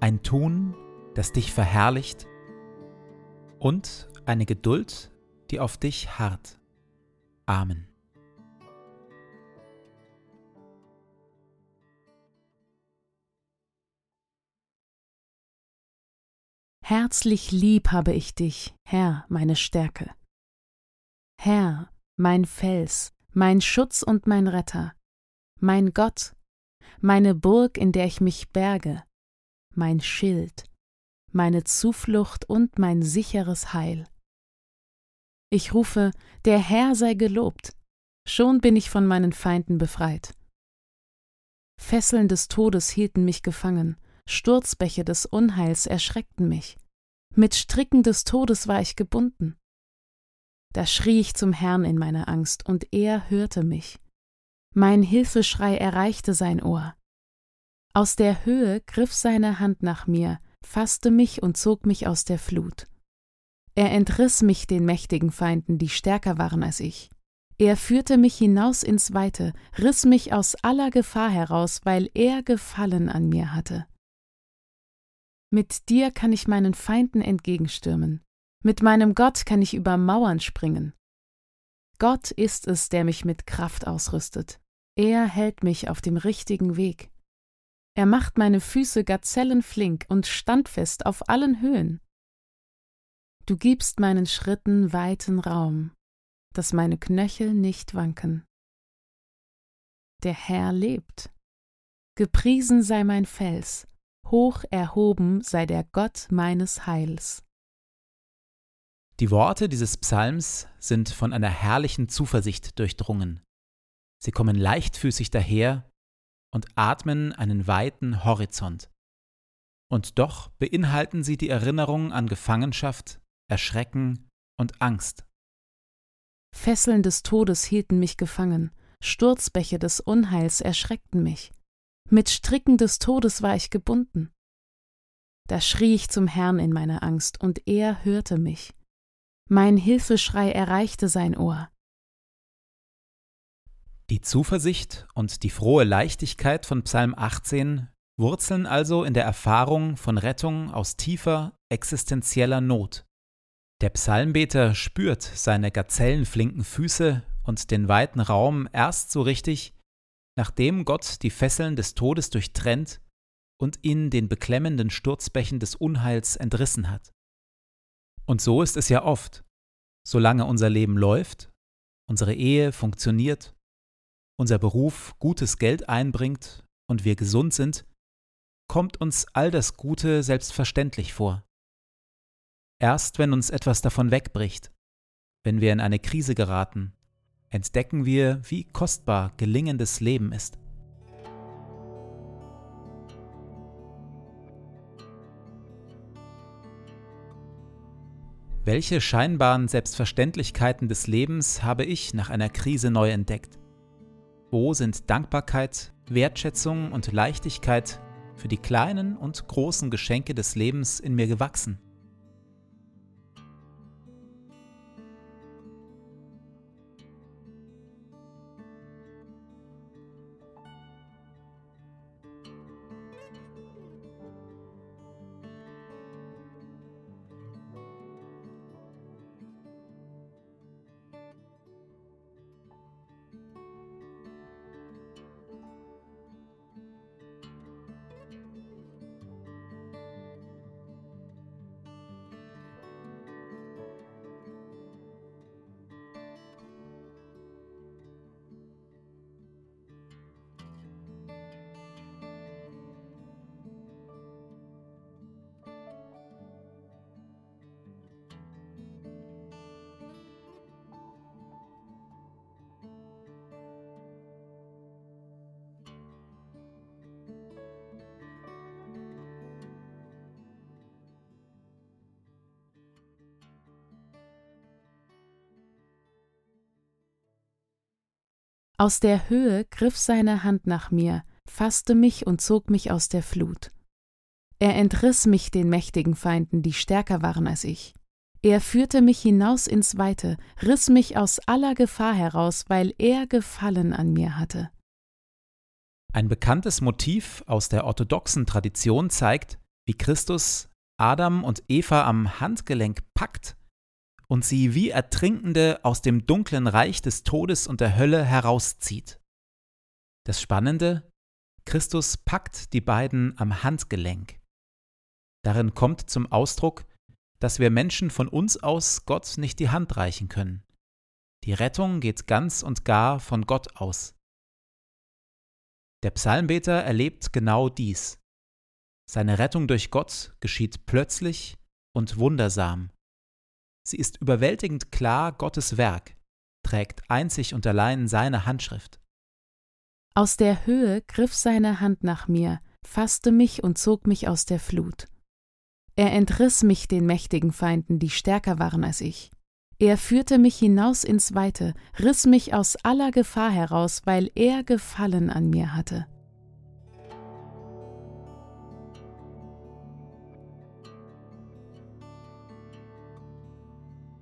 ein Tun, das dich verherrlicht und eine Geduld, die auf dich harrt. Amen. Herzlich lieb habe ich dich, Herr, meine Stärke. Herr, mein Fels, mein Schutz und mein Retter, mein Gott, meine Burg, in der ich mich berge, mein Schild, meine Zuflucht und mein sicheres Heil. Ich rufe, der Herr sei gelobt, schon bin ich von meinen Feinden befreit. Fesseln des Todes hielten mich gefangen, Sturzbäche des Unheils erschreckten mich, mit Stricken des Todes war ich gebunden. Da schrie ich zum Herrn in meiner Angst, und er hörte mich. Mein Hilfeschrei erreichte sein Ohr. Aus der Höhe griff seine Hand nach mir, fasste mich und zog mich aus der Flut. Er entriss mich den mächtigen Feinden, die stärker waren als ich. Er führte mich hinaus ins Weite, riss mich aus aller Gefahr heraus, weil er Gefallen an mir hatte. Mit dir kann ich meinen Feinden entgegenstürmen, mit meinem Gott kann ich über Mauern springen. Gott ist es, der mich mit Kraft ausrüstet. Er hält mich auf dem richtigen Weg. Er macht meine Füße gazellenflink und standfest auf allen Höhen. Du gibst meinen Schritten weiten Raum, dass meine Knöchel nicht wanken. Der Herr lebt. Gepriesen sei mein Fels, hoch erhoben sei der Gott meines Heils. Die Worte dieses Psalms sind von einer herrlichen Zuversicht durchdrungen. Sie kommen leichtfüßig daher und atmen einen weiten Horizont. Und doch beinhalten sie die Erinnerung an Gefangenschaft, Erschrecken und Angst. Fesseln des Todes hielten mich gefangen, Sturzbäche des Unheils erschreckten mich. Mit Stricken des Todes war ich gebunden. Da schrie ich zum Herrn in meiner Angst, und er hörte mich. Mein Hilfeschrei erreichte sein Ohr. Die Zuversicht und die frohe Leichtigkeit von Psalm 18 wurzeln also in der Erfahrung von Rettung aus tiefer existenzieller Not. Der Psalmbeter spürt seine gazellenflinken Füße und den weiten Raum erst so richtig, nachdem Gott die Fesseln des Todes durchtrennt und ihn den beklemmenden Sturzbächen des Unheils entrissen hat. Und so ist es ja oft. Solange unser Leben läuft, unsere Ehe funktioniert, unser Beruf gutes Geld einbringt und wir gesund sind, kommt uns all das Gute selbstverständlich vor. Erst wenn uns etwas davon wegbricht, wenn wir in eine Krise geraten, entdecken wir, wie kostbar gelingendes Leben ist. Welche scheinbaren Selbstverständlichkeiten des Lebens habe ich nach einer Krise neu entdeckt? Wo sind Dankbarkeit, Wertschätzung und Leichtigkeit für die kleinen und großen Geschenke des Lebens in mir gewachsen? Aus der Höhe griff seine Hand nach mir, fasste mich und zog mich aus der Flut. Er entriss mich den mächtigen Feinden, die stärker waren als ich. Er führte mich hinaus ins Weite, riss mich aus aller Gefahr heraus, weil er Gefallen an mir hatte. Ein bekanntes Motiv aus der orthodoxen Tradition zeigt, wie Christus Adam und Eva am Handgelenk packt und sie wie Ertrinkende aus dem dunklen Reich des Todes und der Hölle herauszieht. Das Spannende, Christus packt die beiden am Handgelenk. Darin kommt zum Ausdruck, dass wir Menschen von uns aus Gott nicht die Hand reichen können. Die Rettung geht ganz und gar von Gott aus. Der Psalmbeter erlebt genau dies. Seine Rettung durch Gott geschieht plötzlich und wundersam. Sie ist überwältigend klar Gottes Werk, trägt einzig und allein seine Handschrift. Aus der Höhe griff seine Hand nach mir, fasste mich und zog mich aus der Flut. Er entriss mich den mächtigen Feinden, die stärker waren als ich. Er führte mich hinaus ins Weite, riss mich aus aller Gefahr heraus, weil er Gefallen an mir hatte.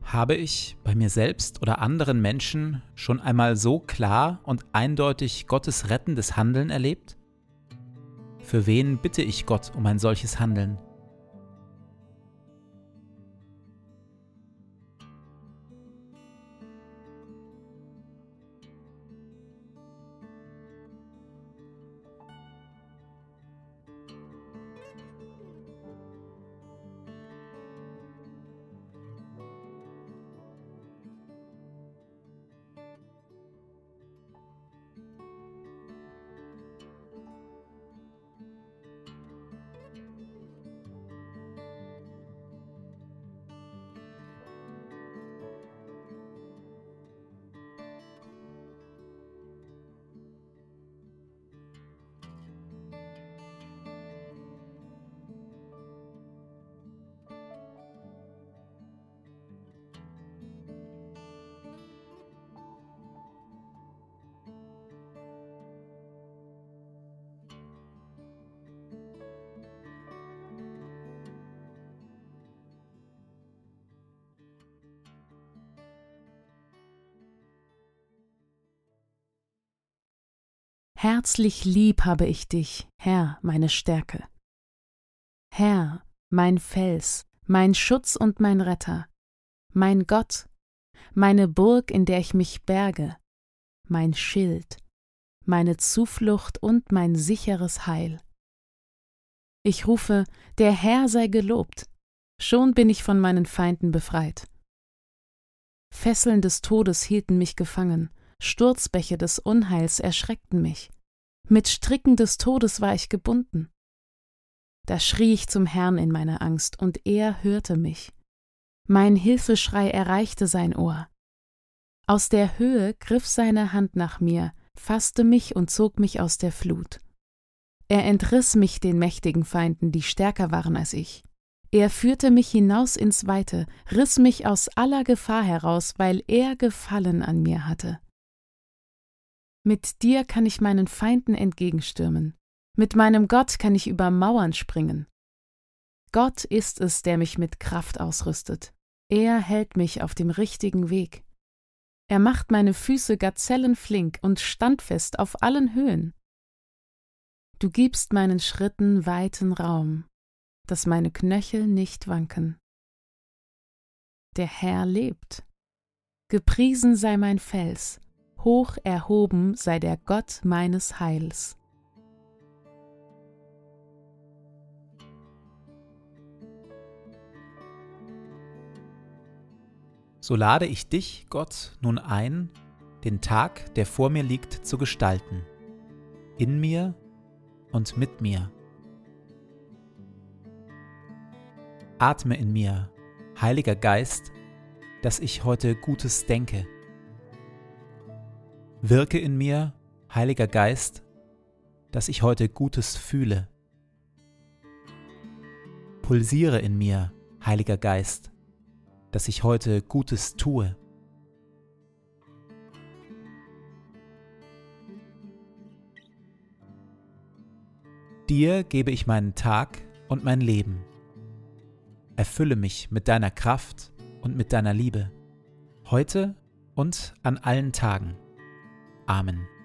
Habe ich bei mir selbst oder anderen Menschen schon einmal so klar und eindeutig Gottes rettendes Handeln erlebt? Für wen bitte ich Gott um ein solches Handeln? Herzlich lieb habe ich dich, Herr, meine Stärke. Herr, mein Fels, mein Schutz und mein Retter, mein Gott, meine Burg, in der ich mich berge, mein Schild, meine Zuflucht und mein sicheres Heil. Ich rufe, der Herr sei gelobt, schon bin ich von meinen Feinden befreit. Fesseln des Todes hielten mich gefangen, Sturzbäche des Unheils erschreckten mich. Mit Stricken des Todes war ich gebunden. Da schrie ich zum Herrn in meiner Angst, und er hörte mich. Mein Hilfeschrei erreichte sein Ohr. Aus der Höhe griff seine Hand nach mir, fasste mich und zog mich aus der Flut. Er entriss mich den mächtigen Feinden, die stärker waren als ich. Er führte mich hinaus ins Weite, riss mich aus aller Gefahr heraus, weil er Gefallen an mir hatte. Mit dir kann ich meinen Feinden entgegenstürmen. Mit meinem Gott kann ich über Mauern springen. Gott ist es, der mich mit Kraft ausrüstet. Er hält mich auf dem richtigen Weg. Er macht meine Füße gazellenflink und standfest auf allen Höhen. Du gibst meinen Schritten weiten Raum, dass meine Knöchel nicht wanken. Der Herr lebt. Gepriesen sei mein Fels, hoch erhoben sei der Gott meines Heils. So lade ich dich, Gott, nun ein, den Tag, der vor mir liegt, zu gestalten, in mir und mit mir. Atme in mir, Heiliger Geist, dass ich heute Gutes denke. Wirke in mir, Heiliger Geist, dass ich heute Gutes fühle. Pulsiere in mir, Heiliger Geist, dass ich heute Gutes tue. Dir gebe ich meinen Tag und mein Leben. Erfülle mich mit deiner Kraft und mit deiner Liebe, heute und an allen Tagen. Amen.